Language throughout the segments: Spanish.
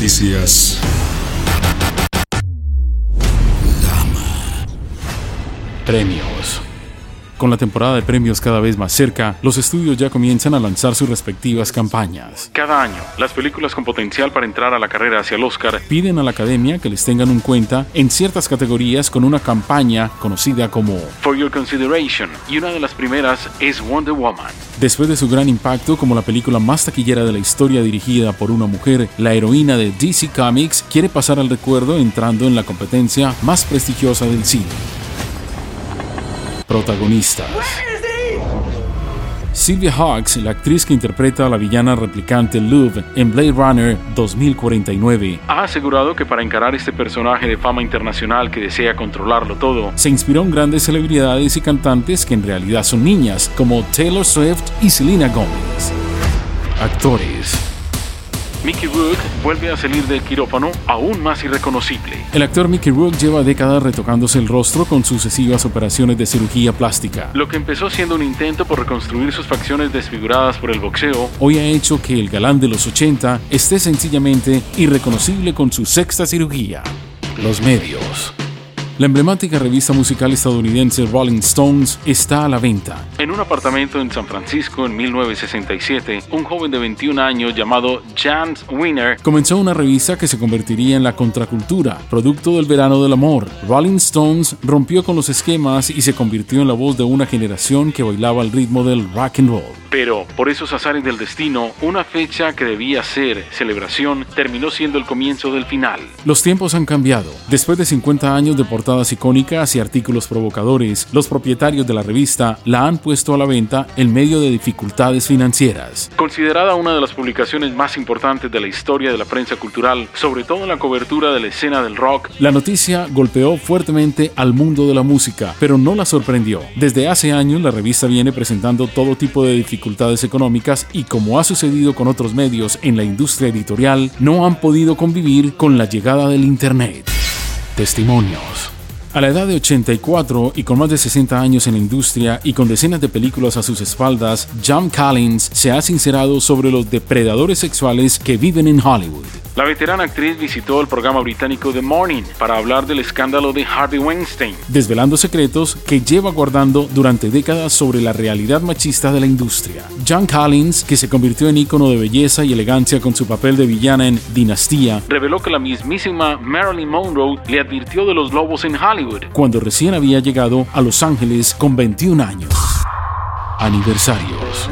Noticias. Premios. Con la temporada de premios cada vez más cerca, los estudios ya comienzan a lanzar sus respectivas campañas. Cada año, las películas con potencial para entrar a la carrera hacia el Oscar piden a la academia que les tengan en cuenta en ciertas categorías con una campaña conocida como For Your Consideration, y una de las primeras es Wonder Woman. Después de su gran impacto como la película más taquillera de la historia dirigida por una mujer, la heroína de DC Comics quiere pasar al recuerdo entrando en la competencia más prestigiosa del cine. Protagonistas. Sylvia Hawks, la actriz que interpreta a la villana replicante Luv en Blade Runner 2049, ha asegurado que para encarar este personaje de fama internacional que desea controlarlo todo, se inspiró en grandes celebridades y cantantes que en realidad son niñas, como Taylor Swift y Selena Gomez. Actores. Mickey Rourke vuelve a salir del quirófano aún más irreconocible. El actor Mickey Rourke lleva décadas retocándose el rostro con sucesivas operaciones de cirugía plástica. Lo que empezó siendo un intento por reconstruir sus facciones desfiguradas por el boxeo, hoy ha hecho que el galán de los 80 esté sencillamente irreconocible con su sexta cirugía. Los medios. La emblemática revista musical estadounidense Rolling Stones está a la venta. En un apartamento en San Francisco en 1967, un joven de 21 años llamado James Winner comenzó una revista que se convertiría en la contracultura, producto del verano del amor. Rolling Stones rompió con los esquemas y se convirtió en la voz de una generación que bailaba al ritmo del rock and roll. Pero, por esos azares del destino, una fecha que debía ser celebración terminó siendo el comienzo del final. Los tiempos han cambiado. Después de 50 años de portadas icónicas y artículos provocadores, los propietarios de la revista la han puesto a la venta en medio de dificultades financieras. Considerada una de las publicaciones más importantes de la historia de la prensa cultural, sobre todo en la cobertura de la escena del rock, la noticia golpeó fuertemente al mundo de la música, pero no la sorprendió. Desde hace años la revista viene presentando todo tipo de dificultades dificultades económicas y como ha sucedido con otros medios en la industria editorial, no han podido convivir con la llegada del Internet. Testimonios. A la edad de 84 y con más de 60 años en la industria y con decenas de películas a sus espaldas, John Collins se ha sincerado sobre los depredadores sexuales que viven en Hollywood. La veterana actriz visitó el programa británico The Morning para hablar del escándalo de Harvey Weinstein, desvelando secretos que lleva guardando durante décadas sobre la realidad machista de la industria. John Collins, que se convirtió en ícono de belleza y elegancia con su papel de villana en Dinastía, reveló que la mismísima Marilyn Monroe le advirtió de los lobos en Hollywood cuando recién había llegado a Los Ángeles con 21 años. Aniversarios.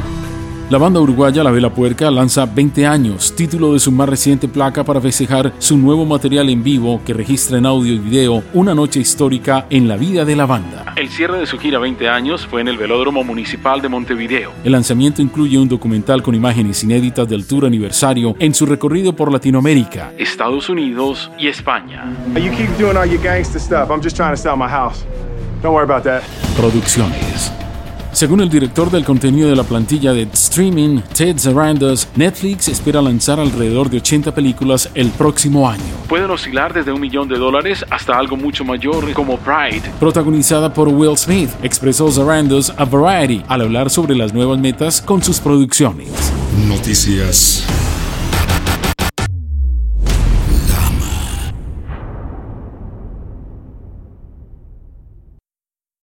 La banda uruguaya La Vela Puerca lanza 20 años, título de su más reciente placa para festejar su nuevo material en vivo que registra en audio y video una noche histórica en la vida de la banda. El cierre de su gira 20 años fue en el Velódromo Municipal de Montevideo. El lanzamiento incluye un documental con imágenes inéditas del tour aniversario en su recorrido por Latinoamérica, Estados Unidos y España. Producciones. Según el director del contenido de la plantilla de streaming, Ted Sarandos, Netflix espera lanzar alrededor de 80 películas el próximo año. Pueden oscilar desde un millón de dólares hasta algo mucho mayor como Pride. Protagonizada por Will Smith, expresó Sarandos a Variety al hablar sobre las nuevas metas con sus producciones. Noticias.